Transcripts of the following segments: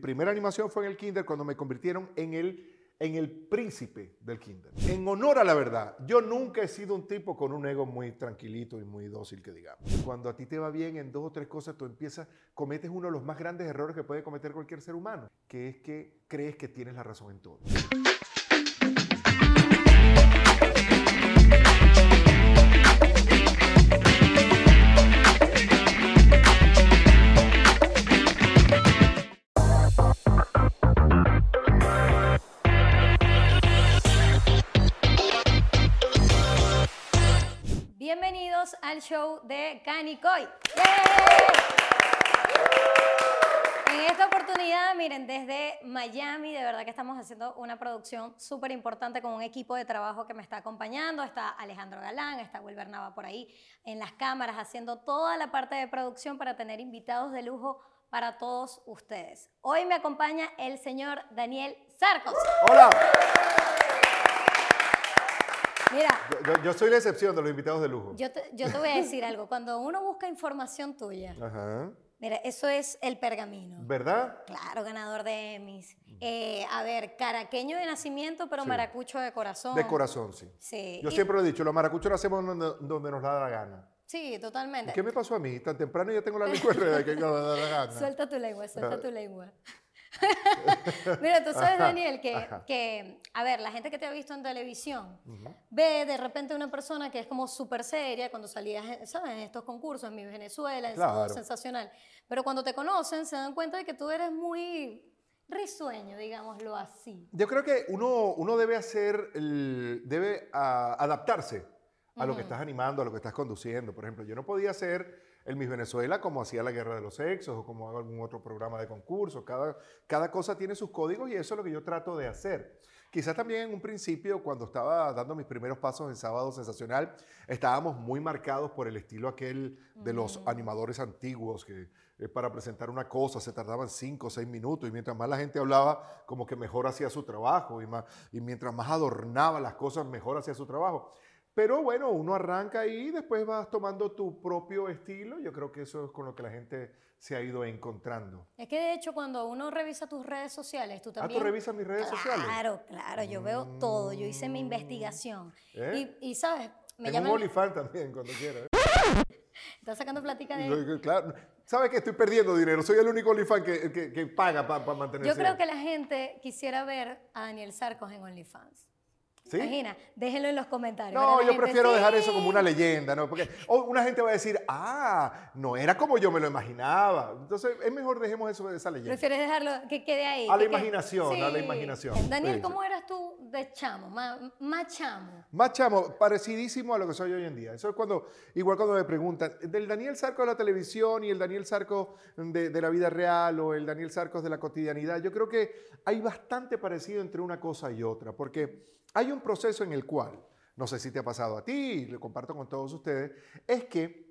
primera animación fue en el kinder cuando me convirtieron en el, en el príncipe del kinder. En honor a la verdad, yo nunca he sido un tipo con un ego muy tranquilito y muy dócil, que digamos. Cuando a ti te va bien en dos o tres cosas, tú empiezas, cometes uno de los más grandes errores que puede cometer cualquier ser humano, que es que crees que tienes la razón en todo. Al show de Canicoy. En esta oportunidad, miren, desde Miami, de verdad que estamos haciendo una producción súper importante con un equipo de trabajo que me está acompañando. Está Alejandro Galán, está Wilber Nava por ahí en las cámaras, haciendo toda la parte de producción para tener invitados de lujo para todos ustedes. Hoy me acompaña el señor Daniel Sarcos. Hola, Mira, yo, soy la excepción de los invitados de lujo. yo te, yo te voy a decir algo. Cuando uno busca información tuya, Ajá. mira, eso es el pergamino. ¿Verdad? Claro, ganador de Emmys. Eh, a ver, caraqueño de nacimiento, pero Sí. maracucho de corazón. De corazón, sí. Sí. Yo y- siempre lo he dicho, los maracuchos lo hacemos donde, donde nos da la gana. Sí, totalmente. ¿Qué me pasó a mí? Tan temprano ya tengo la lengua enredada que no me da la gana. Suelta tu lengua, suelta Ah. tu lengua. Mira, tú sabes, Daniel, que, que, a ver, la gente que te ha visto en televisión ve de repente una persona que es como súper seria cuando salías, eh, ¿sabes? En estos concursos, en mi Venezuela, es todo Claro. sensacional. Pero cuando te conocen, se dan cuenta de que tú eres muy risueño, digámoslo así. Yo creo que uno, uno debe hacer, el- debe ah, adaptarse a lo que estás animando, a lo que estás conduciendo. Por ejemplo, yo no podía hacer el Miss Venezuela como hacía la Guerra de los Sexos o como hago algún otro programa de concurso. Cada, cada cosa tiene sus códigos y eso es lo que yo trato de hacer. Quizás también en un principio, cuando estaba dando mis primeros pasos en Sábado Sensacional, estábamos muy marcados por el estilo aquel de los Ujú. animadores antiguos que eh, para presentar una cosa se tardaban cinco o seis minutos y mientras más la gente hablaba, como que mejor hacía su trabajo y, más, y mientras más adornaba las cosas, mejor hacía su trabajo. Pero bueno, uno arranca ahí y después vas tomando tu propio estilo. Yo creo que eso es con lo que la gente se ha ido encontrando. Es que de hecho cuando uno revisa tus redes sociales, tú Ah, también... ¿tú revisas mis redes sociales? Claro, claro, yo veo todo, yo hice mi Mm. investigación. ¿Eh? Y, y, ¿sabes? Me Tengo un llaman... OnlyFans también, cuando quieras. Estás sacando plática de... Claro. ¿Sabes que estoy perdiendo dinero? Soy el único OnlyFans que, que, que paga para mantenerse. Yo creo que la gente quisiera ver a Daniel Sarcos en OnlyFans. ¿Sí? Imagina, déjenlo en los comentarios. No, yo gente, prefiero dejar eso como una leyenda, ¿no? Porque una gente va a decir, ah, no era como yo me lo imaginaba. Entonces, es mejor dejemos eso de esa leyenda. Prefieres dejarlo que quede ahí. A la imaginación, a la imaginación. Daniel, ¿cómo eras tú de chamo? Más, más chamo. Más chamo, parecidísimo a lo que soy hoy en día. Eso es cuando, igual cuando me preguntan, del Daniel Sarcos de la televisión y el Daniel Sarcos de, de la vida real o el Daniel Sarcos de la cotidianidad, yo creo que hay bastante parecido entre una cosa y otra, porque hay un proceso en el cual, no sé si te ha pasado a ti, lo comparto con todos ustedes, es que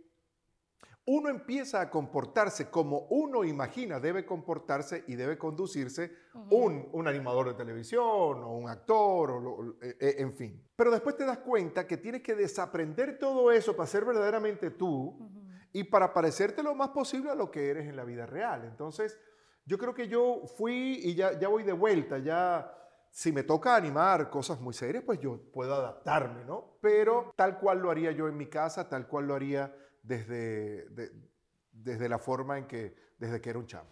uno empieza a comportarse como uno imagina debe comportarse y debe conducirse un, un animador de televisión o un actor, o lo- eh, eh, en fin. Pero después te das cuenta que tienes que desaprender todo eso para ser verdaderamente tú y para parecerte lo más posible a lo que eres en la vida real. Entonces, yo creo que yo fui y ya, ya voy de vuelta, ya si me toca animar cosas muy serias, pues yo puedo adaptarme, ¿no? Pero tal cual lo haría yo en mi casa, tal cual lo haría desde, de- desde la forma en que, desde que era un chamo.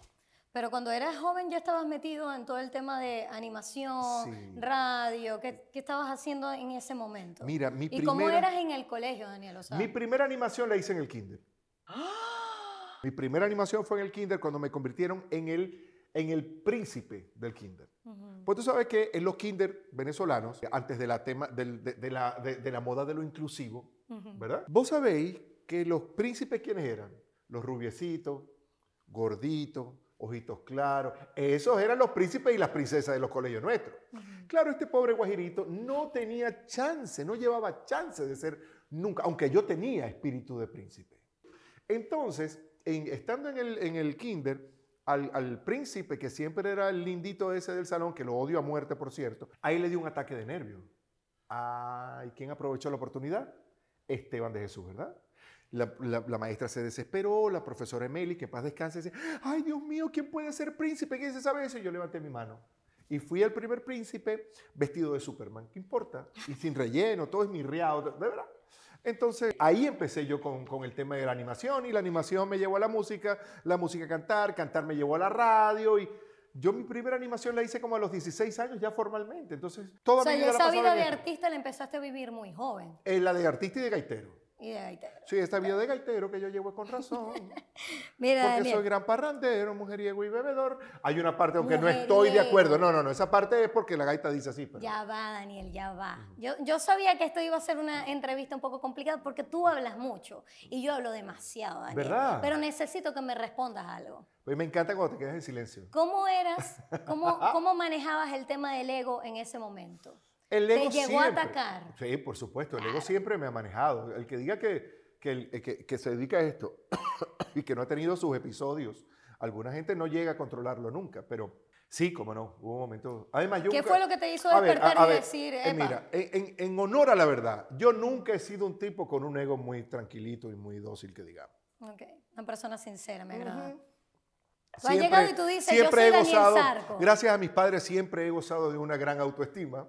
Pero cuando eras joven ya estabas metido en todo el tema de animación, Sí. radio. ¿Qué, qué estabas haciendo en ese momento? Mira, mi ¿Y cómo primera- eras en el colegio, Daniel? O sea, Mi primera animación la hice en el kinder. Mi primera animación fue en el kinder cuando me convirtieron en el, en el príncipe del kinder. ujú. Pues tú sabes que en los kinder venezolanos, antes de la, tema, de, de la, de- la moda de lo inclusivo, Ujú. ¿verdad? Vos sabéis que los príncipes, ¿quiénes eran? Los rubiecitos, gorditos, ojitos claros. Esos eran los príncipes y las princesas de los colegios nuestros. Claro, este pobre guajirito no tenía chance, no llevaba chance de ser nunca, aunque yo tenía espíritu de príncipe. Entonces, en- estando en el, en el kinder, al, al príncipe, que siempre era el lindito ese del salón, que lo odio a muerte, por cierto, ahí le dio un ataque de nervios. Ay, ¿quién aprovechó la oportunidad? Esteban de Jesús, ¿verdad? La, la- maestra se desesperó, la profesora Emily, que paz descanse, dice, ay Dios mío, ¿quién puede ser príncipe? ¿Quién se sabe eso? Y yo levanté mi mano. Y fui el primer príncipe vestido de Superman. ¿Qué importa? Y sin relleno, todo es mirriado, de de verdad. Entonces ahí empecé yo con, con el tema de la animación y la animación me llevó a la música, la música a cantar, cantar me llevó a la radio y yo mi primera animación la hice como a los 16 años ya formalmente. Entonces toda O sea, mi vida la esa vida de artista la empezaste a vivir muy joven Eh, la de artista y de gaitero. Y de gaitero. Sí, esta vida de gaitero que yo llevo con razón. Mira, Porque Daniel, soy gran parrandero, mujeriego y bebedor. Hay una parte, aunque no estoy de Mujeriego. acuerdo. No, no, no. Esa parte es porque la gaita dice así. pero- Ya va, Daniel, ya va. Yo, yo sabía que esto iba a ser una entrevista un poco complicada porque tú hablas mucho y yo hablo demasiado, Daniel. ¿Verdad? Pero necesito que me respondas algo. Pues me encanta cuando te quedas en silencio. ¿Cómo eras, cómo, cómo manejabas el tema del ego en ese momento? El ¿Te ego llegó a siempre- atacar? Sí, por supuesto. El ego siempre me ha manejado. El que diga que, que, el- que- que se dedica a esto y que no ha tenido sus episodios, alguna gente no llega a controlarlo nunca. Pero sí, como no, hubo momentos. Además, yo ¿Qué nunca- fue lo que te hizo A ver, despertar a- a y ver, decir, eh, mira, en, en- en honor a la verdad, yo nunca he sido un tipo con un ego muy tranquilito y muy dócil, que digamos. Ok, una persona sincera, me agrada. Ujú. Tú has llegado y tú dices, yo soy he Daniel gozado, Zarco. gracias a mis padres, siempre he gozado de una gran autoestima.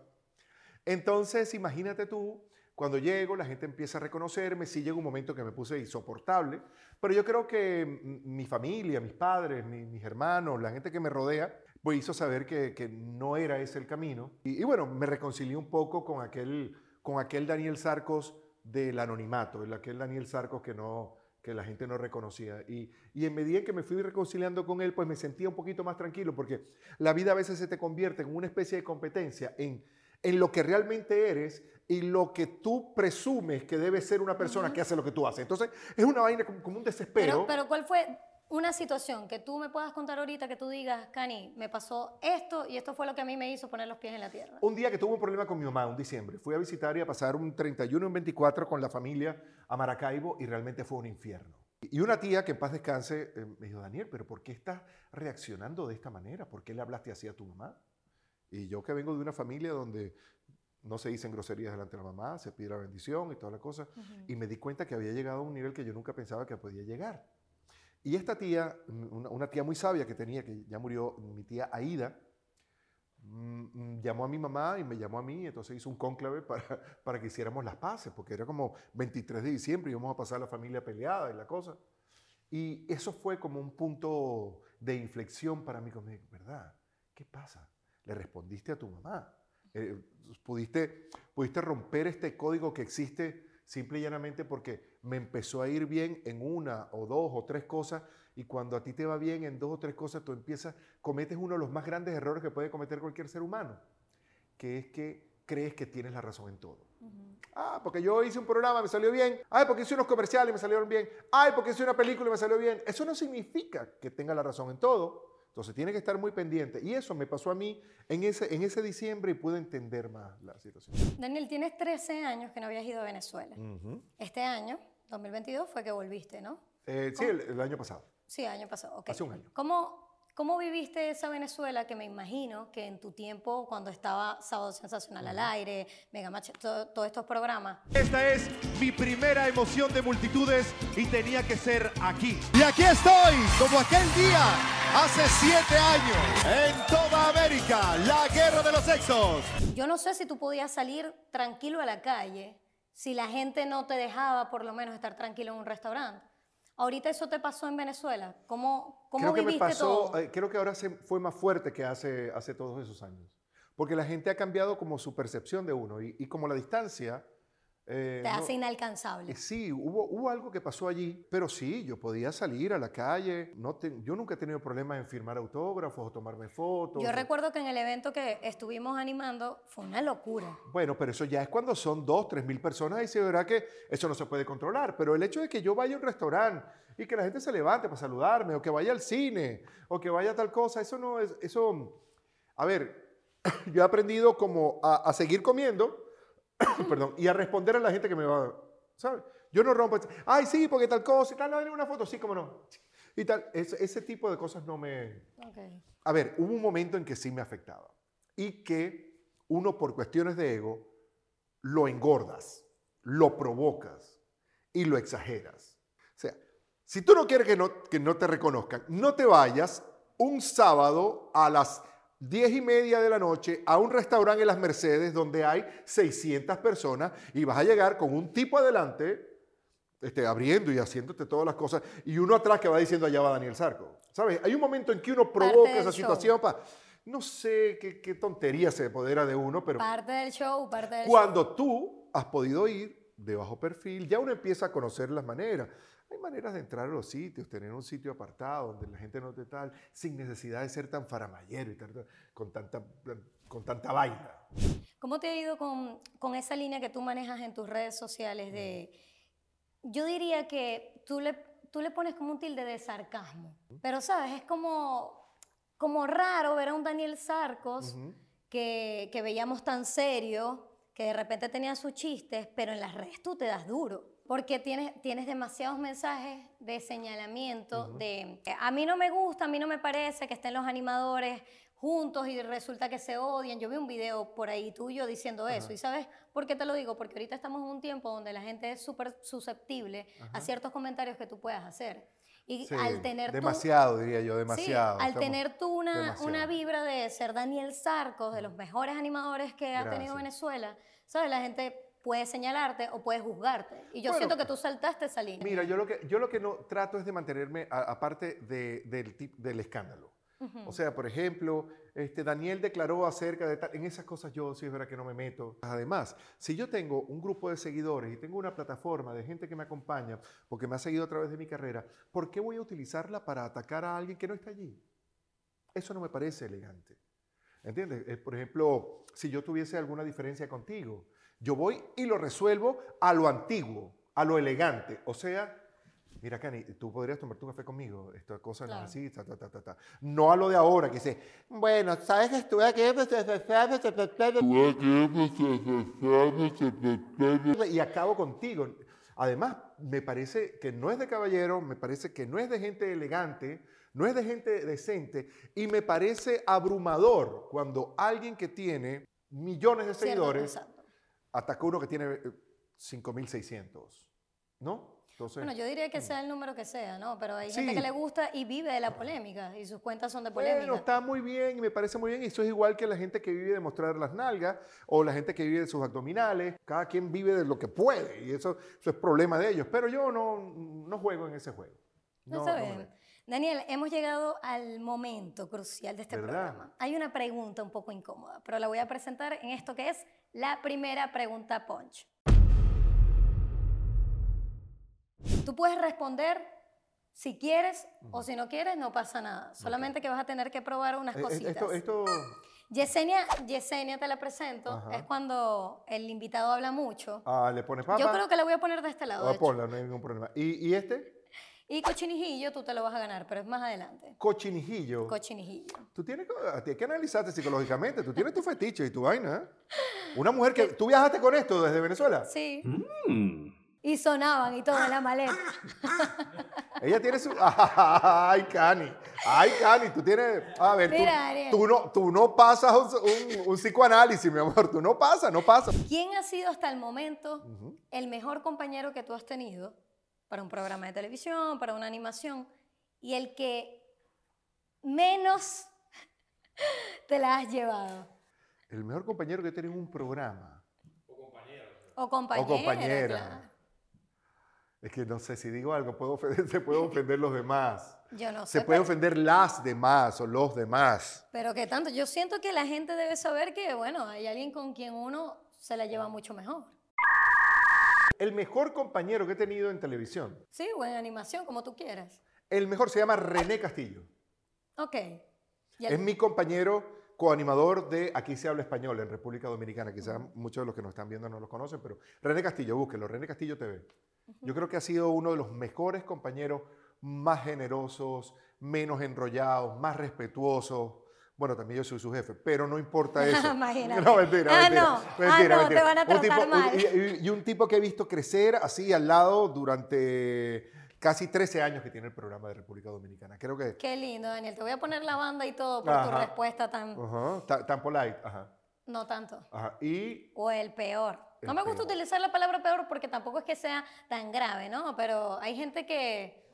Entonces, imagínate tú, cuando llego, la gente empieza a reconocerme, sí llega un momento que me puse insoportable, pero yo creo que mm, mi familia, mis padres, mi- mis hermanos, la gente que me rodea, pues hizo saber que, no era ese el camino. Y, y bueno, me reconcilié un poco con aquel, con aquel Daniel Sarcos del anonimato, el aquel Daniel Sarcos que no que la gente no reconocía. Y, y en medida que me fui reconciliando con él, pues me sentía un poquito más tranquilo, porque la vida a veces se te convierte en una especie de competencia en, en lo que realmente eres y lo que tú presumes que debe ser una persona que hace lo que tú haces. Entonces, es una vaina como, como un desespero. Pero, pero ¿cuál fue una situación que tú me puedas contar ahorita que tú digas, Cani, me pasó esto y esto fue lo que a mí me hizo poner los pies en la tierra? Un día que tuve un problema con mi mamá, un diciembre, fui a visitar y a pasar un 31 y un 24 con la familia a Maracaibo y realmente fue un infierno. Y una tía que en paz descanse eh, me dijo, Daniel, pero ¿por qué estás reaccionando de esta manera? ¿Por qué le hablaste así a tu mamá? Y yo que vengo de una familia donde no se dicen groserías delante de la mamá, se pide la bendición y toda la cosa, y me di cuenta que había llegado a un nivel que yo nunca pensaba que podía llegar. Y esta tía, una, una tía muy sabia que tenía, que ya murió, mi tía Aida, mm, mm, llamó a mi mamá y me llamó a mí, entonces hizo un cónclave para, para que hiciéramos las paces, porque era como 23 de diciembre y íbamos a pasar la familia peleada y la cosa. Y eso fue como un punto de inflexión para mí conmigo, ¿verdad? ¿Qué pasa? Le respondiste a tu mamá. Eh, pudiste, pudiste romper este código que existe simple y llanamente porque me empezó a ir bien en una o dos o tres cosas y cuando a ti te va bien en dos o tres cosas, tú empiezas, cometes uno de los más grandes errores que puede cometer cualquier ser humano, que es que crees que tienes la razón en todo. Ah, porque yo hice un programa, me salió bien. Ay, porque hice unos comerciales, me salieron bien. Ay, porque hice una película y me salió bien. Eso no significa que tenga la razón en todo. Entonces tiene que estar muy pendiente. Y eso me pasó a mí en ese, en ese diciembre y pude entender más la situación. Daniel, tienes 13 años que no habías ido a Venezuela. Este año, 2022, fue que volviste, ¿no? Eh, sí, el, el año pasado. Sí, año pasado. ok. Hace un año. ¿Cómo, ¿Cómo viviste esa Venezuela que me imagino que en tu tiempo, cuando estaba Sábado Sensacional al aire, Mega Match, todo- todos estos programas, Esta es mi primera emoción de multitudes y tenía que ser aquí. Y aquí estoy, como aquel día, hace siete años, en toda América, la guerra de los sexos. yo no sé si tú podías salir tranquilo a la calle si la gente no te dejaba por lo menos estar tranquilo en un restaurante. Ahorita eso te pasó en Venezuela. ¿Cómo, cómo creo que me viviste pasó, todo? eh, creo que ahora se, fue más fuerte que hace, hace todos esos años. Porque la gente ha cambiado como su percepción de uno y, y como la distancia... eh, te no- hace inalcanzable. Eh, Sí, hubo, hubo algo que pasó allí, pero sí, yo podía salir a la calle. No te- yo nunca he tenido problemas en firmar autógrafos o tomarme fotos. Yo recuerdo que en el evento que estuvimos animando fue una locura. Bueno, pero eso ya es cuando son dos, tres mil personas y se verá que eso no se puede controlar. Pero el hecho de que yo vaya a un restaurante y que la gente se levante para saludarme, o que vaya al cine, o que vaya a tal cosa, eso no es, eso, a ver, yo he aprendido como a, a seguir comiendo, perdón, y a responder a la gente que me va, ¿sabes? Yo no rompo, ay, sí, porque tal cosa, y tal, dale una foto, sí, cómo no. Y tal, ese, ese tipo de cosas no me, Ok. a ver, hubo un momento en que sí me afectaba y que uno por cuestiones de ego lo engordas, lo provocas y lo exageras. Si tú no quieres que no, que no te reconozcan, no te vayas un sábado a las 10 y media de la noche a un restaurante en Las Mercedes donde hay 600 personas y vas a llegar con un tipo adelante este, abriendo y haciéndote todas las cosas y uno atrás que va diciendo allá va Daniel Sarco. ¿Sabes? Hay un momento en que uno provoca esa show. situación para... No sé qué, qué tontería se apodera de uno, pero Parte del show, parte del show. cuando tú has podido ir de bajo perfil, ya uno empieza a conocer las maneras. Hay maneras de entrar a los sitios, tener un sitio apartado donde la gente no te tal, sin necesidad de ser tan faramayero y tan- con tanta, con tanta vaina. ¿Cómo te ha ido con, con esa línea que tú manejas en tus redes sociales de... Yo diría que tú le, tú le pones como un tilde de sarcasmo, pero sabes, es como, como raro ver a un Daniel Sarcos Ujú. que, que veíamos tan serio, que de repente tenía sus chistes, pero en las redes tú te das duro. Porque tienes, tienes demasiados mensajes de señalamiento, de a mí no me gusta, a mí no me parece que estén los animadores juntos y resulta que se odian. Yo vi un video por ahí tuyo diciendo eso. ¿Y sabes por qué te lo digo? Porque ahorita estamos en un tiempo donde la gente es súper susceptible a ciertos comentarios que tú puedas hacer. Y Sí, al tener tú- demasiado, diría yo, demasiado. Sí, al Estamos- tener tú una, demasiado. una vibra de ser Daniel Sarcos, de los mejores animadores que ha tenido Gracias. Venezuela, ¿sabes? La gente puede señalarte o puede juzgarte. Y yo Bueno, siento que tú saltaste esa línea. Mira, yo lo que, yo lo que no trato es de mantenerme aparte de- del, del escándalo. O sea, por ejemplo, este, Daniel declaró acerca de en esas cosas yo sí es verdad que no me meto. Además, si yo tengo un grupo de seguidores y tengo una plataforma de gente que me acompaña porque me ha seguido a través de mi carrera, ¿por qué voy a utilizarla para atacar a alguien que no está allí? Eso no me parece elegante. ¿Entiendes? Eh, por ejemplo, si yo tuviese alguna diferencia contigo, yo voy y lo resuelvo a lo antiguo, a lo elegante. O sea, mira, Cani, tú podrías tomarte un café conmigo, esta cosa no es Claro. así, ta, ta, ta, ta, ta. No a lo de ahora, que dice, bueno, ¿sabes que estuve aquí? Y acabo contigo. Además, me parece que no es de caballero, me parece que no es de gente elegante, no es de gente decente, y me parece abrumador cuando alguien que tiene millones de seguidores ataca a uno que tiene eh, 5.600, ¿no? Entonces, Bueno, yo diría que sea el número que sea, ¿no? Pero hay gente que le gusta y vive de la polémica y sus cuentas son de Bueno, polémica. está muy bien y me parece muy bien. Y eso es igual que la gente que vive de mostrar las nalgas o la gente que vive de sus abdominales. Cada quien vive de lo que puede y eso, eso es problema de ellos. Pero yo no, no juego en ese juego. No, No, está bien. Daniel, hemos llegado al momento crucial de este ¿Verdad? programa. Hay una pregunta un poco incómoda, pero la voy a presentar en esto que es la primera pregunta punch. Tú puedes responder si quieres o si no quieres, no pasa nada. Solamente que vas a tener que probar unas Eh, eh, cositas. Esto, esto, Yesenia, Yesenia, te la presento. Ajá. Es cuando el invitado habla mucho. ah, le pone papa. Yo creo que la voy a poner de este lado. Ah, de hecho. ponla, no hay ningún problema. ¿Y, y este? Y cochinijillo tú te lo vas a ganar, pero es más adelante. Cochinijillo. Cochinijillo. Tú tienes, que- tienes que analizarte psicológicamente. Tú tienes tu fetiche y tu vaina. ¿eh? Una mujer que... ¿Tú viajaste con esto desde Venezuela? Sí. Y sonaban y todo en la maleta. Ella tiene su... ¡Ay, Cani! ¡Ay, Cani! Tú tienes... A ver, tú- Mira, Daniel. tú, no, tú no pasas un, un- un psicoanálisis, mi amor. Tú no pasas, no pasas. ¿Quién ha sido hasta el momento el mejor compañero que tú has tenido para un programa de televisión, para una animación, y el que menos te la has llevado? El mejor compañero que tiene en un programa. O compañera. O compañera. claro. Es que no sé si digo algo, puedo ofender- se puede ofender los demás. Yo no sé. Se puede pero, ofender las demás o los demás. pero que tanto. Yo siento que la gente debe saber que, bueno, hay alguien con quien uno se la lleva mucho mejor. El mejor compañero que he tenido en televisión. Sí, o en animación, como tú quieras. El mejor se llama René Castillo. Ok. El- Es mi compañero coanimador de Aquí se habla español en República Dominicana. Quizás muchos de los que nos están viendo no lo conocen, pero René Castillo, búsquelo, René Castillo TV. Yo creo que ha sido uno de los mejores compañeros, más generosos, menos enrollados, más respetuosos. Bueno, también yo soy su jefe, pero no importa eso. Imagínate. No, mentira, Ah, mentira. no. Ah, mentira, no, mentira. te van a Un tratar tipo- mal. y, y- y un tipo que he visto crecer así al lado durante casi 13 años que tiene el programa de República Dominicana. Creo que... Qué lindo, Daniel. Te voy a poner la banda y todo por tu Ajá. respuesta tan... Ajá, tan, tan polite. Ajá. No tanto. Ajá. Y O el peor. No me gusta peor. utilizar la palabra peor porque tampoco es que sea tan grave, ¿no? Pero hay gente que...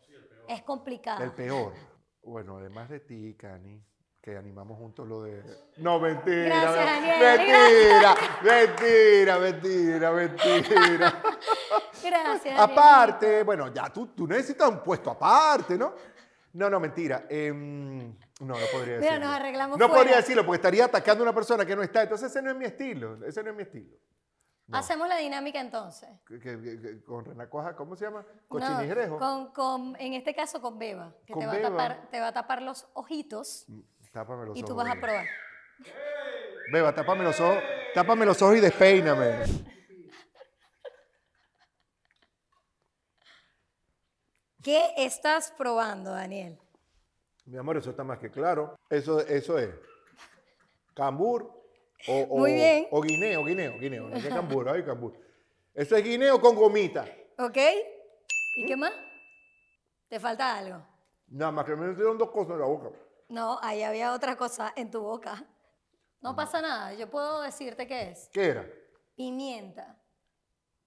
es complicado. El peor. Bueno, además de ti, Cani, que animamos juntos lo de... No, mentira. Gracias, mentira, mentira, mentira, mentira. Gracias. aparte, bueno, ya tú, tú necesitas un puesto aparte, ¿no? No, no, mentira. Em, no, no podría decirlo. Mira, nos arreglamos No fuera. podría decirlo porque estaría atacando a una persona que no está. Entonces ese no es mi estilo. Ese no es mi estilo. No. Hacemos la dinámica entonces. Que- que- que- que con renacuaja, ¿cómo se llama? No, Cochinigrejo. con, con- en este caso con Beba, que Con te va, Beba. A tapar, te va a tapar los ojitos Tápame los y tú ojos. vas a probar. Beba, tápame los ojos. Tápame los ojos y despeíname. ¿Qué estás probando, Daniel? Mi amor, eso está más que claro. Eso, eso es cambur o, o, Muy bien. o guineo, guineo, guineo. No es cambur, ay, cambur. Eso es guineo con gomita. ¿Ok? ¿Y qué más? ¿Te falta algo? Nada más que me metieron dos cosas en la boca. No, ahí había otra cosa en tu boca. No pasa nada, yo puedo decirte qué es. ¿Qué era? Pimienta.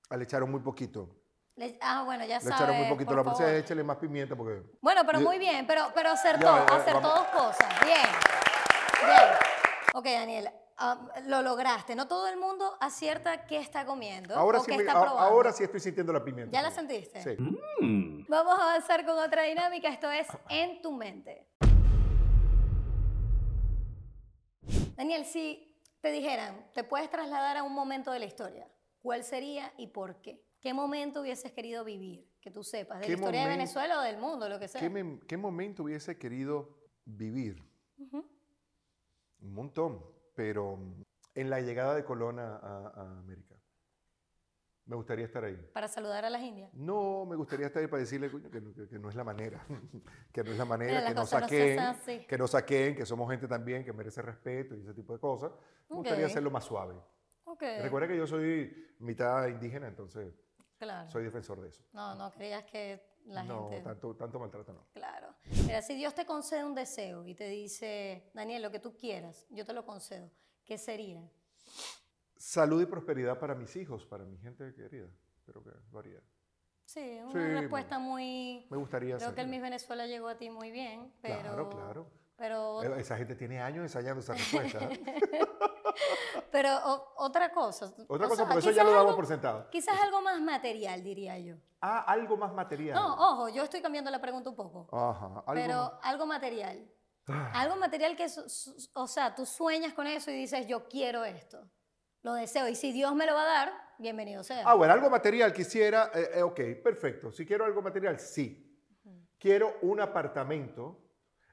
Ah, Le echaron muy poquito. Le- ah, bueno, ya Le sabes. echaron muy poquito. La favor. échale más pimienta porque... Bueno, pero muy bien, pero, pero acertó, Ya, ya, acertó vamos. dos cosas. Bien, bien. Ok, Daniel, ah, lo lograste. No todo el mundo acierta qué está comiendo Ahora o sí, qué me- está probando. ahora sí estoy sintiendo la pimienta. ¿Ya la sentiste? Sí. Vamos a avanzar con otra dinámica. Esto es en tu mente. Daniel, si te dijeran, te puedes trasladar a un momento de la historia, ¿cuál sería y por qué? ¿Qué momento hubieses querido vivir? Que tú sepas, de ¿Qué la historia de momen- Venezuela o del mundo, lo que sea. ¿Qué, me- qué momento hubiese querido vivir? Ujú. Un montón, pero en la llegada de Colón a, a- América. Me gustaría estar ahí. Para saludar a las indias. No, me gustaría estar ahí para decirle que, no- que- que no es la manera, que no es la manera, Mira, que nos no saquen, así. que nos saquen, que somos gente también que merece respeto y ese tipo de cosas. Me gustaría hacerlo más suave. Ok. Recuerda que yo soy mitad indígena, entonces Claro. soy defensor de eso. No, no creías que la no, gente... tanto, tanto maltrato no. Claro. Mira, si Dios te concede un deseo y te dice, Daniel, lo que tú quieras, yo te lo concedo, ¿qué sería? Salud y prosperidad para mis hijos, para mi gente querida. Creo que lo haría. Sí, una Sí, respuesta muy... Me gustaría Creo que el. Miss Venezuela llegó a ti muy bien, pero... Claro, claro. Pero, Esa gente tiene años ensayando esa respuesta. pero o- otra cosa. Otra o cosa, sea, porque eso ya lo damos algo- por sentado. Quizás algo más material, diría yo. Ah, algo más material. No, ojo, yo estoy cambiando la pregunta un poco. Ajá, algo pero más- algo material. Ah. Algo material que, o sea, tú sueñas con eso y dices, yo quiero esto. Lo deseo. Y si Dios me lo va a dar, bienvenido sea. Ah, bueno, algo material quisiera. eh, eh, ok, perfecto. Si quiero algo material, sí. Quiero un apartamento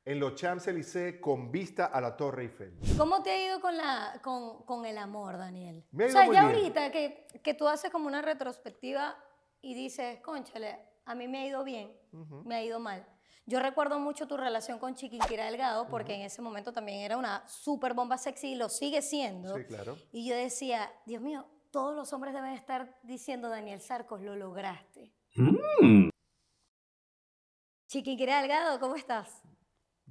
en los Champs-Élysées con vista a la Torre Eiffel. ¿Cómo te ha ido con, la, con, con el amor, Daniel? Me ha o ido sea, muy ya bien. ahorita que, que tú haces como una retrospectiva y dices, conchale, a mí me ha ido bien, me ha ido mal. Yo recuerdo mucho tu relación con Chiquinquira Delgado porque en ese momento también era una super bomba sexy y lo sigue siendo. Sí, claro. Y yo decía, Dios mío, todos los hombres deben estar diciendo, Daniel Sarcos, lo lograste. Chiquinquira Delgado, ¿cómo estás?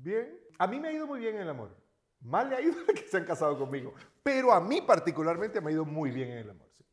Bien. A mí me ha ido muy bien en el amor. Mal le ha ido a que se han casado conmigo. Pero a mí particularmente me ha ido muy bien en el amor. sí.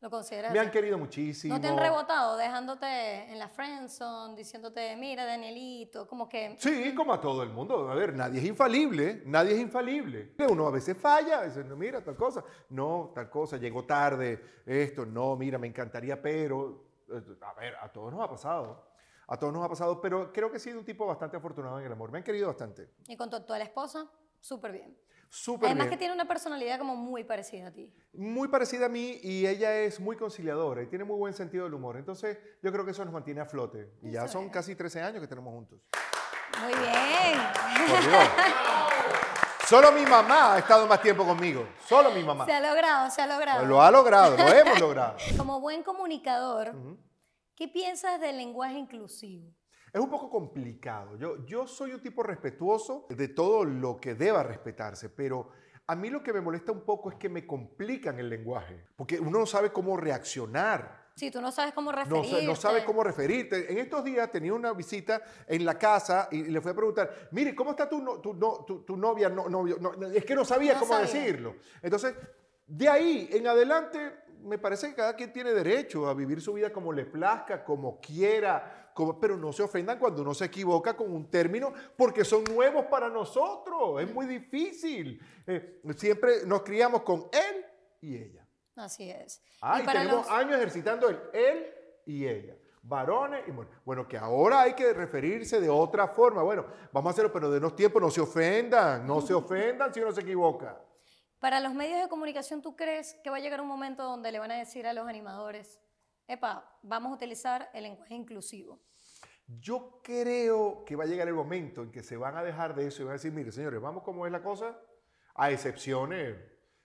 ¿Lo consideras? Me han querido muchísimo. ¿No te han rebotado dejándote en la friendzone, diciéndote, mira, Danielito, como que... Sí, como a todo el mundo. A ver, nadie es infalible, nadie es infalible. Uno a veces falla, a veces no, mira, tal cosa, no, tal cosa, llegó tarde, esto, no, mira, me encantaría, pero, eh, a ver, a todos nos ha pasado. A todos nos ha pasado, pero creo que he sido un tipo bastante afortunado en el amor. Me han querido bastante. Y con tu actual esposa, súper bien. Súper Además bien. que tiene una personalidad como muy parecida a ti. Muy parecida a mí y ella es muy conciliadora y tiene muy buen sentido del humor. Entonces, yo creo que eso nos mantiene a flote. Y ya son es. casi 13 años que tenemos juntos. Muy bien. Por Dios. Solo mi mamá ha estado más tiempo conmigo. Solo mi mamá. Se ha logrado, se ha logrado. Lo ha logrado, lo hemos logrado. Como buen comunicador. ¿Qué piensas del lenguaje inclusivo? Es un poco complicado. Yo, yo soy un tipo respetuoso de todo lo que deba respetarse, pero a mí lo que me molesta un poco es que me complican el lenguaje, porque uno no sabe cómo reaccionar. Si tú no sabes cómo referirte. no sabes cómo referirte. En estos días tenía una visita en la casa y le fui a preguntar, mire, ¿cómo está tu, no- tu, no- tu- tu novia? No, novio? No, no, es que no sabía cómo sabía. decirlo. Entonces, de ahí en adelante me parece que cada quien tiene derecho a vivir su vida como le plazca, como quiera, como, pero no se ofendan cuando uno se equivoca con un término porque son nuevos para nosotros. Es muy difícil. Eh, siempre nos criamos con él y ella. Así es. Ah, y, tenemos años ejercitando el él y ella. Varones y bueno, bueno, que ahora hay que referirse de otra forma. Bueno, vamos a hacerlo, pero de unos tiempos no se ofendan, no se ofendan si uno se equivoca. Para los medios de comunicación, ¿tú crees que va a llegar un momento donde le van a decir a los animadores, epa, vamos a utilizar el lenguaje inclusivo? Yo creo que va a llegar el momento en que se van a dejar de eso y van a decir, mire, señores, vamos como es la cosa, a excepciones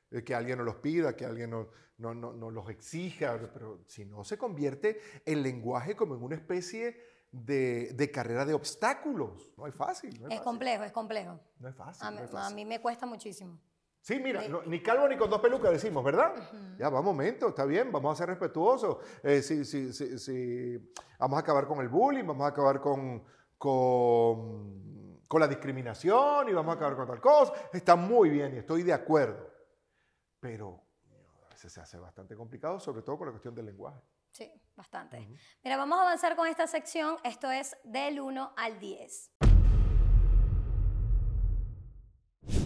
de que alguien nos los pida, que alguien nos, no, no, no los exija, pero si no se convierte el lenguaje como en una especie de, de carrera de obstáculos. No es fácil. es, complejo, es complejo. No es fácil. A, mí me cuesta muchísimo. Sí, mira, ni calvo ni con dos pelucas decimos, ¿verdad? Ya, va, un momento, está bien, vamos a ser respetuosos. Eh, sí, sí, sí, vamos a acabar con el bullying, vamos a acabar con, con, con la discriminación y vamos a acabar con tal cosa. Está muy bien y estoy de acuerdo. Pero a veces se hace bastante complicado, sobre todo con la cuestión del lenguaje. Sí, bastante. Mira, vamos a avanzar con esta sección. Esto es del 1 al 10.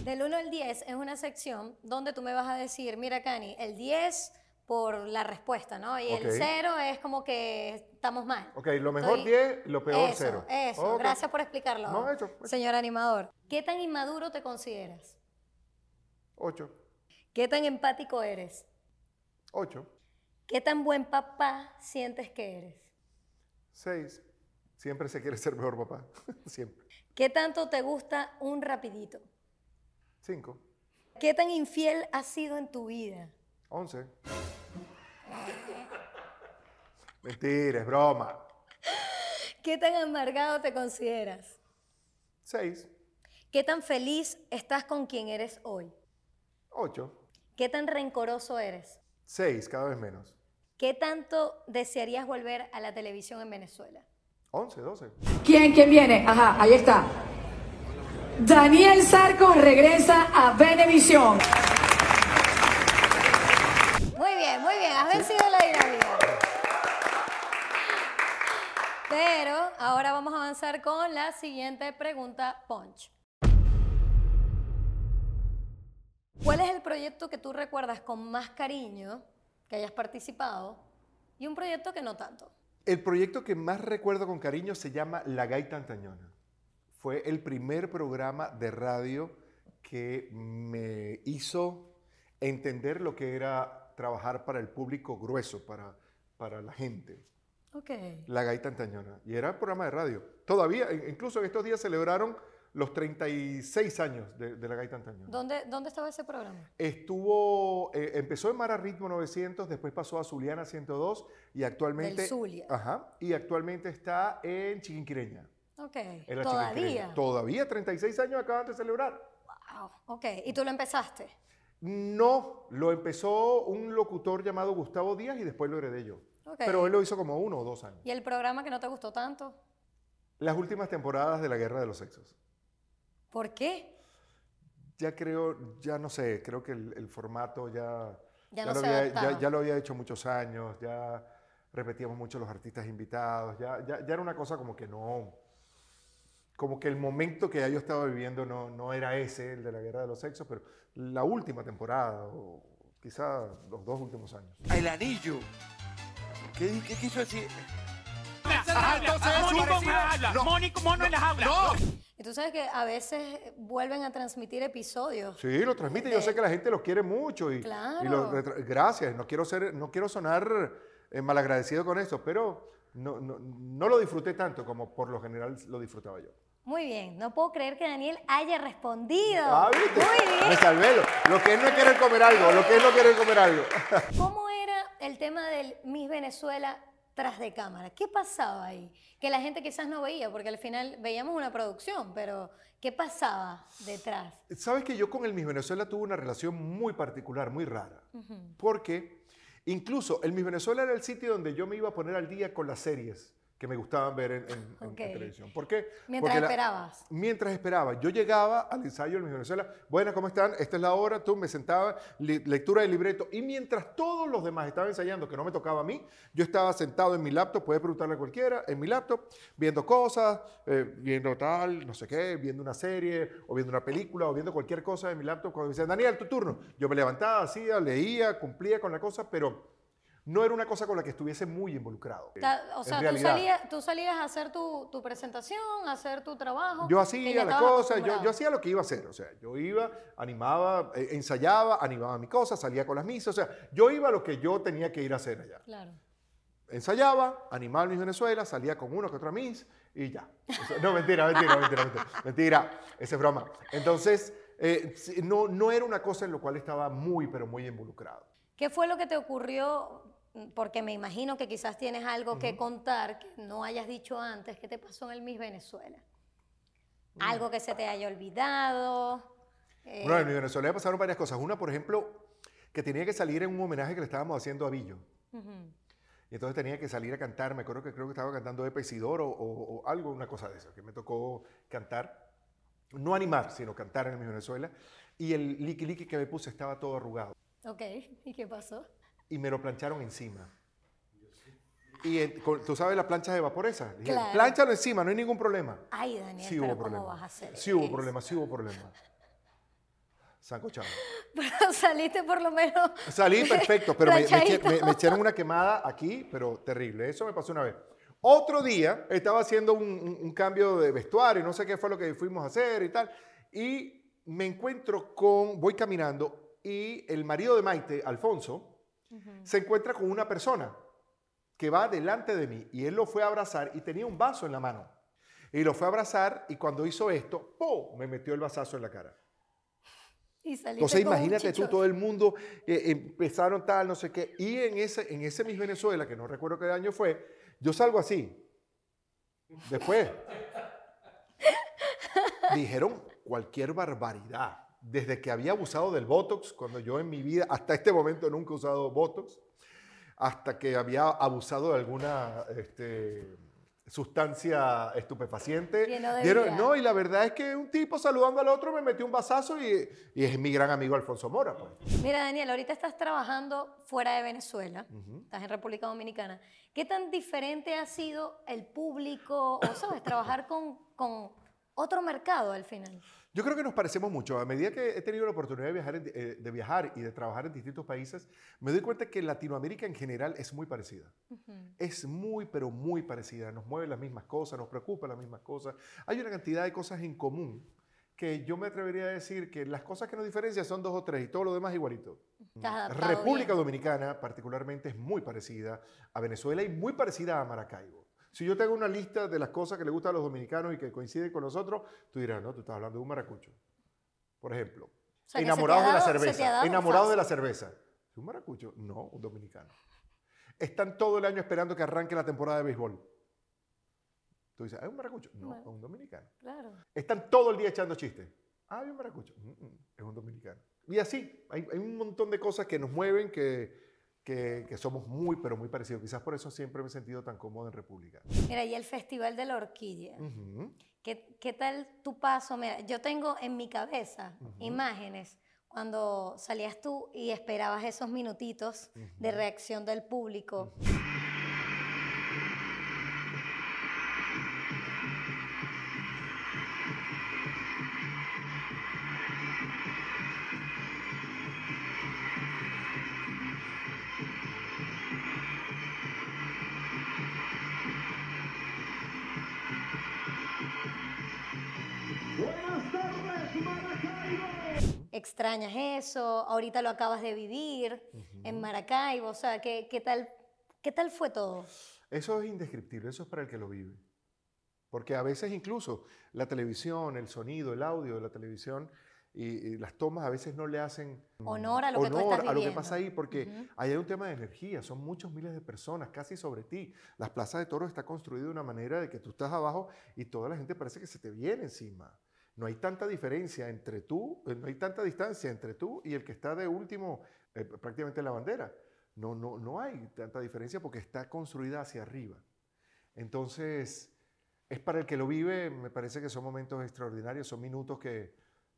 Del 1 al 10 es una sección donde tú me vas a decir, mira, Cani, el 10 por la respuesta, ¿no? Y el 0 es como que estamos mal. Ok, lo mejor 10, lo peor 0. Eso, gracias por explicarlo. No, hecho, Señor animador, ¿qué tan inmaduro te consideras? 8. ¿Qué tan empático eres? Ocho. ¿Qué tan buen papá sientes que eres? Seis. Siempre se quiere ser mejor papá. Siempre. ¿Qué tanto te gusta un rapidito? Cinco. ¿Qué tan infiel has sido en tu vida? Once. Mentira, es broma. ¿Qué tan amargado te consideras? Seis. ¿Qué tan feliz estás con quien eres hoy? Ocho. ¿Qué tan rencoroso eres? Seis, cada vez menos. ¿Qué tanto desearías volver a la televisión en Venezuela? Once, doce. ¿Quién, quién viene? Ajá, ahí está. Daniel Sarco regresa a Venevisión. Muy bien, muy bien, has vencido la dinámica. Pero ahora vamos a avanzar con la siguiente pregunta, Punch. ¿Cuál es el proyecto que tú recuerdas con más cariño que hayas participado y un proyecto que no tanto? El proyecto que más recuerdo con cariño se llama La Gaita Antañona. Fue el primer programa de radio que me hizo entender lo que era trabajar para el público grueso, para, para la gente. Okay. La Gaita Antañona. Y era el programa de radio. Todavía, incluso en estos días celebraron los 36 años de, la Gaita Antañona. ¿Dónde, ¿Dónde estaba ese programa? Estuvo, eh, empezó en Mara Ritmo 900, después pasó a Zuliana 102 y actualmente... Zulia. Ajá, y actualmente está en Chiquinquireña. Ok, ¿todavía? Todavía, 36 años acaban de celebrar. Wow, ok, ¿y tú lo empezaste? No, lo empezó un locutor llamado Gustavo Díaz y después lo heredé yo. Okay. Pero él lo hizo como uno o dos años. ¿Y el programa que no te gustó tanto? Las últimas temporadas de la Guerra de los Sexos. ¿Por qué? Ya creo, ya no sé, creo que el, formato ya, ya, lo había, ya, lo había hecho muchos años, ya repetíamos mucho los artistas invitados, ya, ya, era una cosa como que no, como que el momento que yo estaba viviendo no, no era ese, el de la guerra de los sexos, pero la última temporada, o quizá los dos últimos años. El anillo. ¿Qué, qué quiso decir? Mónico mono en la jaula. No. Y tú sabes que a veces vuelven a transmitir episodios. Sí, lo transmiten. Yo sé que la gente los quiere mucho. Y, claro. gracias. No quiero, ser, no quiero sonar eh, malagradecido con eso, pero no, no, lo disfruté tanto como por lo general lo disfrutaba yo. Muy bien, no puedo creer que Daniel haya respondido. Ah, ¿viste? Muy bien. Me salvé. Lo, que es no querer comer algo, lo que es no querer comer algo. ¿Cómo era el tema del Miss Venezuela tras de cámara. ¿Qué pasaba ahí? Que la gente quizás no veía, porque al final veíamos una producción, pero ¿qué pasaba detrás? Sabes que yo con el Miss Venezuela tuve una relación muy particular, muy rara, porque incluso el Miss Venezuela era el sitio donde yo me iba a poner al día con las series que me gustaban ver en, en- en- en televisión. ¿Por qué? Mientras Porque la- esperabas. Mientras esperaba, yo llegaba al ensayo de Miss Venezuela, buenas, ¿cómo están? Esta es la hora, tú me sentaba, li- lectura del libreto, y mientras todos los demás estaban ensayando, que no me tocaba a mí, yo estaba sentado en mi laptop, puede preguntarle a cualquiera, en mi laptop, viendo cosas, eh, viendo tal, no sé qué, viendo una serie, o viendo una película, o viendo cualquier cosa en mi laptop, cuando me decían, Daniel, tu turno, yo me levantaba, hacía, leía, cumplía con la cosa, pero no era una cosa con la que estuviese muy involucrado. Ta- O sea, tú salías, tú salías a hacer tu, tu presentación, a hacer tu trabajo. Yo hacía ya la estabas cosa, yo, yo hacía lo que iba a hacer, o sea, yo iba, animaba, eh, ensayaba, animaba mi cosa, salía con las misas, o sea, yo iba a lo que yo tenía que ir a hacer allá. Claro. Ensayaba, animaba a Miss Venezuela, salía con uno que otra Miss y ya. O sea, no, mentira, mentira, mentira, mentira, mentira, esa es broma. Entonces, eh, no, no era una cosa en la cual estaba muy, pero muy involucrado. ¿Qué fue lo que te ocurrió? Porque me imagino que quizás tienes algo que contar que no hayas dicho antes. ¿Qué te pasó en el Miss Venezuela? Algo que se te haya olvidado. eh, Bueno, en Miss Venezuela me pasaron varias cosas. Una, por ejemplo, que tenía que salir en un homenaje que le estábamos haciendo a Billo. ujú. Y entonces tenía que salir a cantar, me acuerdo que creo que estaba cantando Epa Isidoro o, o algo, una cosa de eso, que me tocó cantar. No animar, sino cantar en mi Venezuela. Y el liqui liqui que me puse estaba todo arrugado. Ok, ¿y qué pasó? Y me lo plancharon encima. Y con- tú sabes las planchas de vapor esas. Dije, Claro. Plánchalo encima, no hay ningún problema. Ay, Daniel, Sí pero hubo ¿cómo problema. vas a hacer Sí hubo eso? problema, sí hubo problema. Sancochado. Pero saliste por lo menos. Salí perfecto, pero me- me echaron una quemada aquí, pero terrible. Eso me pasó una vez. Otro día estaba haciendo un, un- un cambio de vestuario, no sé qué fue lo que fuimos a hacer y tal. Y me encuentro con, voy caminando y el marido de Maite, Alfonso, se encuentra con una persona que va delante de mí y él lo fue a abrazar y tenía un vaso en la mano. Y lo fue a abrazar y cuando hizo esto, ¡pum! me metió el vasazo en la cara. Y Entonces imagínate tú, todo el mundo eh, empezaron tal, no sé qué. Y en ese, en ese Miss Venezuela, que no recuerdo qué año fue, yo salgo así. Después. dijeron cualquier barbaridad. Desde que había abusado del Botox, cuando yo en mi vida, hasta este momento nunca he usado Botox, hasta que había abusado de alguna este, sustancia estupefaciente. Dieron- vida. no, y la verdad es que un tipo saludando al otro me metió un vasazo y, y es mi gran amigo Alfonso Mora. Pues. Mira, Daniel, ahorita estás trabajando fuera de Venezuela, estás en República Dominicana. ¿Qué tan diferente ha sido el público o, sabes, trabajar con, con otro mercado al final? Yo creo que nos parecemos mucho. A medida que he tenido la oportunidad de viajar, en- eh, de viajar y de trabajar en distintos países, me doy cuenta que Latinoamérica en general es muy parecida. Es muy, pero muy parecida. Nos mueven las mismas cosas, nos preocupan las mismas cosas. Hay una cantidad de cosas en común que yo me atrevería a decir que las cosas que nos diferencian son dos o tres y todo lo demás igualito. ¿Te has adaptado República bien? Dominicana particularmente es muy parecida a Venezuela y muy parecida a Maracaibo. Si yo tengo una lista de las cosas que le gustan a los dominicanos y que coinciden con nosotros, tú dirás, no, tú estás hablando de un maracucho. Por ejemplo, sea, ha enamorados de la cerveza. Enamorados de la cerveza. ¿Un maracucho? No, un dominicano. Están todo el año esperando que arranque la temporada de béisbol. Tú dices, ¿es un maracucho? No, es un dominicano. Claro. Están todo el día echando chistes. Ah, hay un maracucho. Mm, mm, es un dominicano. Y así, hay, hay un montón de cosas que nos mueven que, que, que somos muy, pero muy parecidos. Quizás por eso siempre me he sentido tan cómodo en República. Mira, y el Festival de la Orquídea. ¿Qué, qué tal tu paso? Mira, yo tengo en mi cabeza imágenes cuando salías tú y esperabas esos minutitos de reacción del público. ¿Extrañas eso? Ahorita lo acabas de vivir en Maracaibo. O sea, ¿qué, qué tal, ¿qué tal fue todo? Eso es indescriptible, eso es para el que lo vive. Porque a veces incluso la televisión, el sonido, el audio de la televisión y, y las tomas a veces no le hacen Honor a lo que tú honor estás a lo que pasa ahí, porque ahí hay un tema de energía, son muchos miles de personas casi sobre ti. Las plazas de toros está construido de una manera de que tú estás abajo y toda la gente parece que se te viene encima. No hay tanta diferencia entre tú, eh, no hay tanta distancia entre tú y el que está de último, eh, prácticamente en la bandera. No, no, no hay tanta diferencia porque está construida hacia arriba. Entonces, es para el que lo vive, me parece que son momentos extraordinarios, son minutos que,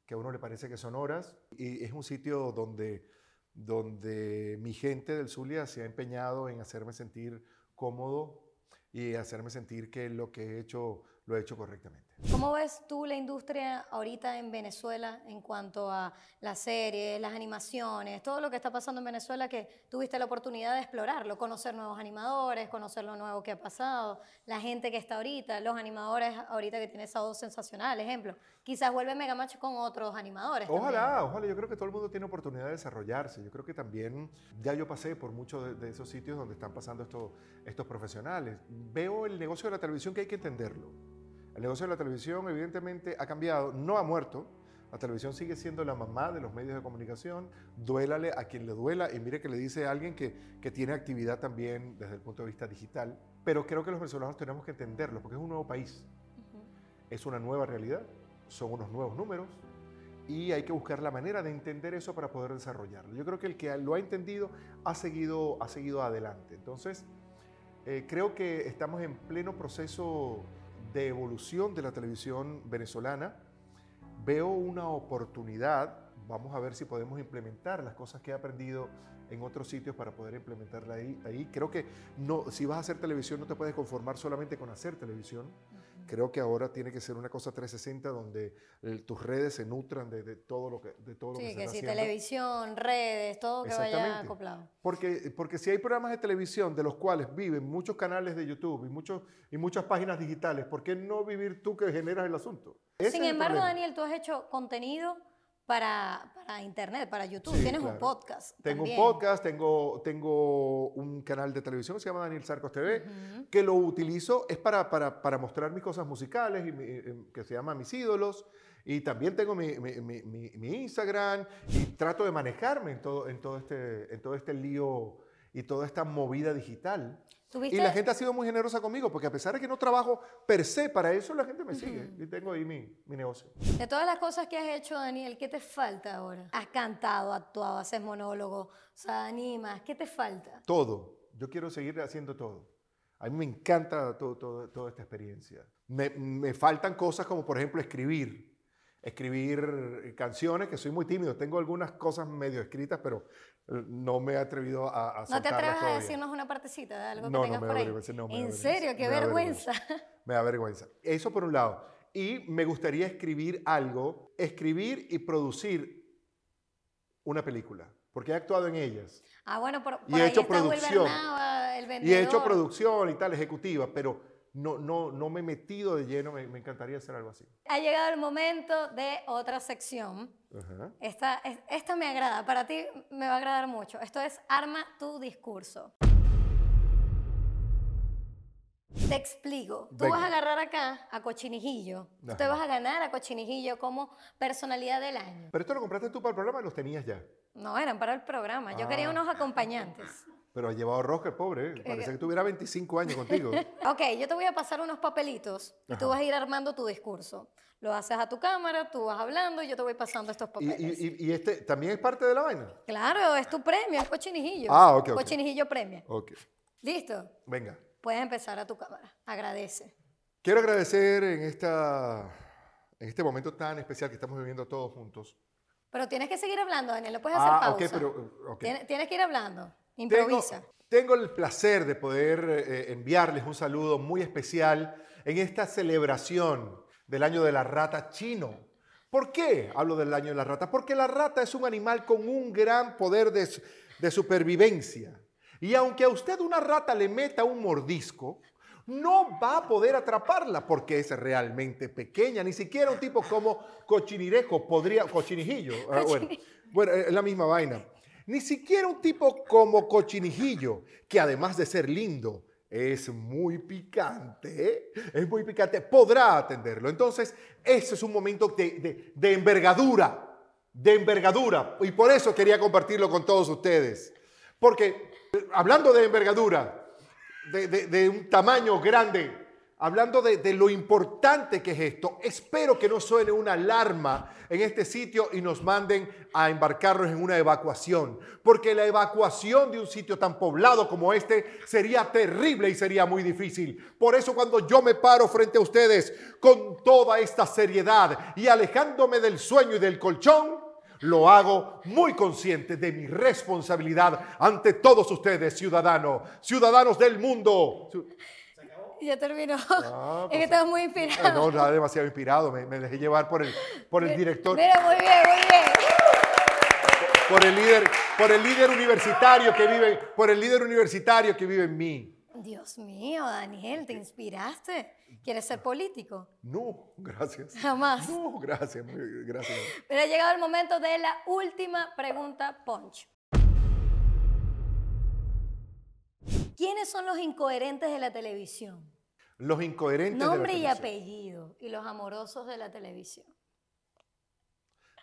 que a uno le parece que son horas. Y es un sitio donde, donde mi gente del Zulia se ha empeñado en hacerme sentir cómodo y hacerme sentir que lo que he hecho lo he hecho correctamente. ¿Cómo ves tú la industria ahorita en Venezuela en cuanto a las series, las animaciones, todo lo que está pasando en Venezuela que tuviste la oportunidad de explorarlo, conocer nuevos animadores, conocer lo nuevo que ha pasado, la gente que está ahorita, los animadores ahorita que tiene Sábado Sensacional, ejemplo. Quizás vuelve Megamatch con otros animadores. Ojalá, también. ojalá. Yo creo que todo el mundo tiene oportunidad de desarrollarse. Yo creo que también, ya yo pasé por muchos de, de esos sitios donde están pasando esto- estos profesionales. Veo el negocio de la televisión que hay que entenderlo. El negocio de la televisión evidentemente ha cambiado, no ha muerto. La televisión sigue siendo la mamá de los medios de comunicación. Duélale a quien le duela y mire que le dice a alguien que, que tiene actividad también desde el punto de vista digital. Pero creo que los venezolanos tenemos que entenderlo porque es un nuevo país. Es una nueva realidad, son unos nuevos números y hay que buscar la manera de entender eso para poder desarrollarlo. Yo creo que el que lo ha entendido ha seguido, ha seguido adelante. Entonces, eh, creo que estamos en pleno proceso de evolución de la televisión venezolana. Veo una oportunidad, vamos a ver si podemos implementar las cosas que he aprendido en otros sitios para poder implementarla ahí. ahí. Creo que no, si vas a hacer televisión no te puedes conformar solamente con hacer televisión. Creo que ahora tiene que ser una cosa 360 donde eh, tus redes se nutran de, de todo lo que, de todo lo que Sí, que está si haciendo. televisión, redes, todo que vaya acoplado. Porque, porque si hay programas de televisión de los cuales viven muchos canales de YouTube y, muchos, y muchas páginas digitales, ¿por qué no vivir tú que generas el asunto? Ese Sin el embargo. Daniel, tú has hecho contenido para, para internet, para YouTube. Sí, Tienes un claro. podcast. Tengo también. un podcast, tengo, tengo un canal de televisión que se llama Daniel Sarcos TV, que lo utilizo es para, para, para mostrar mis cosas musicales, y mi- eh, que se llama Mis Ídolos. Y también tengo mi, mi- mi- mi- mi Instagram y trato de manejarme en todo, en, todo este, en todo este lío y toda esta movida digital. ¿Tuviste- Y la gente ha sido muy generosa conmigo, porque a pesar de que no trabajo per se para eso, la gente me sigue. Y tengo ahí mi, mi negocio. De todas las cosas que has hecho, Daniel, ¿qué te falta ahora? Has cantado, actuado, haces monólogo, o sea, animas. ¿Qué te falta? Todo. Yo quiero seguir haciendo todo. A mí me encanta todo, todo- toda esta experiencia. Me, me faltan cosas como, por ejemplo, escribir. Escribir canciones, que soy muy tímido. Tengo algunas cosas medio escritas, pero no me he atrevido a, a ¿No te atreves a decirnos una partecita de algo No, no, que tengas me da por ahí? vergüenza, no, me ¿En serio? ¡Qué me vergüenza! Me da vergüenza. Eso por un lado. Y me gustaría escribir algo, escribir y producir una película, porque he actuado en ellas. Ah, bueno, por, por Y he ahí hecho está producción. Nava, el Y he hecho producción y tal, ejecutiva, pero no, no, no me he metido de lleno, me, me encantaría hacer algo así. Ha llegado el momento de otra sección. Ajá. Esta, es- esta me agrada, para ti me va a agradar mucho. Esto es Arma tu discurso. Te explico. Tú Venga. vas a agarrar acá a Cochinijillo. Tú te Ajá. vas a ganar a Cochinijillo como personalidad del año. Pero esto lo compraste tú para el programa y los tenías ya. No, eran para el programa. Yo quería Ah. unos acompañantes. Pero ha llevado rosca el pobre, ¿eh? parece que tuviera 25 años contigo. Ok, yo te voy a pasar unos papelitos y tú Ajá. vas a ir armando tu discurso. Lo haces a tu cámara, tú vas hablando y yo te voy pasando estos papeles. y- y- y este también es parte de la vaina. Claro, es tu premio, es Cochinijillo. Ah, ok, ok. Cochinijillo premio. Ok, ¿Listo? venga. Puedes empezar a tu cámara. Agradece. Quiero agradecer en, esta, en este momento tan especial que estamos viviendo todos juntos. Pero tienes que seguir hablando, Daniel. No puedes hacer Ah, pausa. ok, pero... ok. Tienes, tienes que ir hablando. Tengo, Improvisa. tengo el placer de poder eh, enviarles un saludo muy especial en esta celebración del año de la rata chino. ¿Por qué hablo del año de la rata? Porque la rata es un animal con un gran poder de, de supervivencia. Y aunque a usted una rata le meta un mordisco, no va a poder atraparla porque es realmente pequeña. Ni siquiera un tipo como cochinirejo podría, cochinijillo. ah, bueno, bueno, es la misma vaina. Ni siquiera un tipo como Cochinijillo, que además de ser lindo, es muy picante, ¿eh? es muy picante, podrá atenderlo. Entonces, ese es un momento de, de- de envergadura, de envergadura. Y por eso quería compartirlo con todos ustedes. Porque, eh, hablando de envergadura, de, de- de un tamaño grande, hablando de, lo importante que es esto. Espero que no suene una alarma en este sitio y nos manden a embarcarnos en una evacuación, porque la evacuación de un sitio tan poblado como este sería terrible y sería muy difícil. Por eso cuando yo me paro frente a ustedes con toda esta seriedad y alejándome del sueño y del colchón, lo hago muy consciente de mi responsabilidad ante todos ustedes, ciudadanos, ciudadanos del mundo. Ya terminó. Ah, es que estás muy inspirado. No, nada demasiado inspirado, me, me dejé llevar por el, por el director, Mira, muy bien, muy bien. por el líder, por el líder universitario que vive, por el líder universitario que vive en mí. Dios mío, Daniel, ¿te inspiraste? ¿Quieres ser político? No, gracias. Jamás. No, gracias, gracias. Pero ha llegado el momento de la última pregunta, Punch. ¿Quiénes son los incoherentes de la televisión? Los incoherentes de la Nombre y apellido. Y los amorosos de la televisión.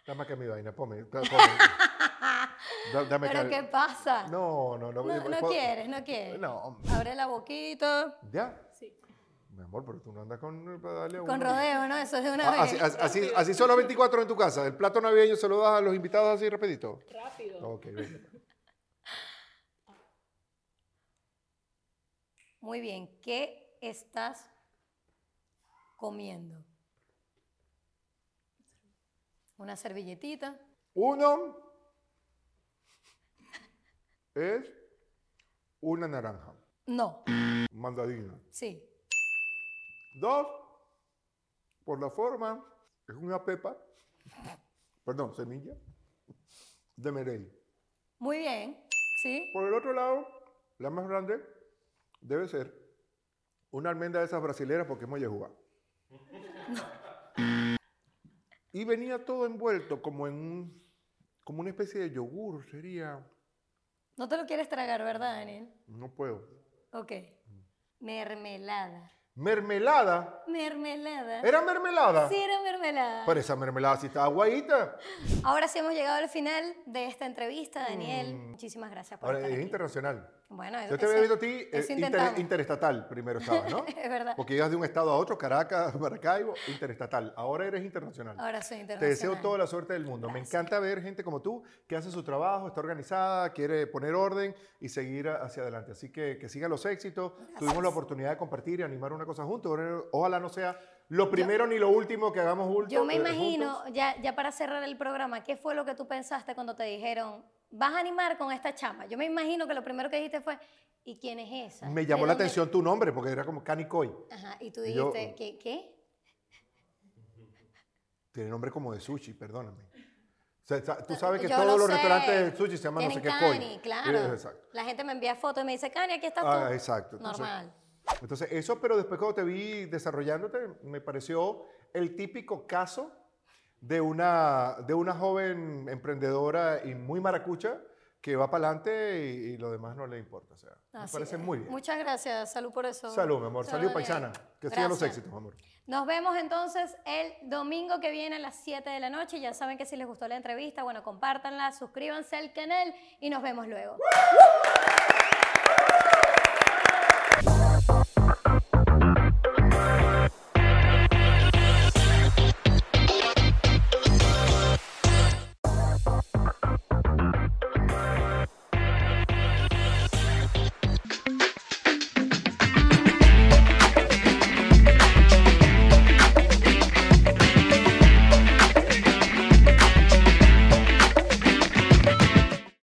Dame acá mi vaina, ponme. ponme. Da- Dame ¿Pero qué pasa? No, no, no. No, eh, no puedo- quieres, no quieres. No, Abre la boquita. ¿ya? Sí. Mi amor, pero tú no andas con, para darle a Con uno. rodeo, ¿no? Eso es de una Ah, vez. Así, así, así, son los 24 en tu casa. El plato navideño se lo das a los invitados así rapidito. Rápido. Ok, venga. Muy bien. ¿Qué estás comiendo? Una servilletita. Uno es una naranja, No. mandadina. Sí. Dos, por la forma, es una pepa, perdón, semilla de merel. Muy bien. Sí. Por el otro lado, la más grande debe ser una almendra de esas brasileras porque es mollejuga. Y venía todo envuelto como en un, como una especie de yogur, sería, No te lo quieres tragar, ¿verdad, Daniel? no puedo. Ok. Mermelada. Mermelada, Mermelada. ¿era mermelada? Sí, era mermelada. Pero esa mermelada sí está aguadita. Ahora sí hemos llegado al final de esta entrevista, Daniel. Muchísimas gracias por Mm. Ahora estar es aquí. internacional. Bueno, Yo te había visto a ti eh, inter- interestatal, primero estabas, ¿no? Es verdad. Porque ibas de un estado a otro, Caracas, Maracaibo, interestatal. Ahora eres internacional. Ahora soy Te internacional. deseo toda la suerte del mundo. Me encanta ver gente como tú que hace su trabajo, está organizada, quiere poner orden y seguir hacia adelante. Así que que sigan los éxitos. Tuvimos la oportunidad de compartir y animar una cosa juntos. Ojalá no sea lo primero ni lo último que hagamos juntos. Yo me eh, imagino, juntos. ya, ya para cerrar el programa, ¿qué fue lo que tú pensaste cuando te dijeron, vas a animar con esta chama? Yo me imagino que lo primero que dijiste fue, ¿y quién es esa? Me ¿De llamó la dónde-" atención tu nombre porque era como Cani Coy. Ajá, y tú Y yo- dijiste, ¿qué? ¿qué? Tiene nombre como de sushi, perdóname. O sea, sa- tú sabes que Yo todos lo los sé. restaurantes de sushi se llaman no sé qué. Cani, claro. Exacto. La gente me envía fotos y me dice, Cani, aquí estás tú. Ah, exacto. Entonces- Normal. Entonces, eso, pero después cuando te vi desarrollándote, me pareció el típico caso de una, de una joven emprendedora y muy maracucha que va para adelante y, y lo demás no le importa. O sea, me parece es. muy bien. Muchas gracias, salud por eso. Salud, mi amor. Salud, Daniel. paisana. Que sigan los éxitos, mi amor. Nos vemos entonces el domingo que viene a las 7 de la noche. Ya saben que si les gustó la entrevista, bueno, compártanla, suscríbanse al canal y nos vemos luego.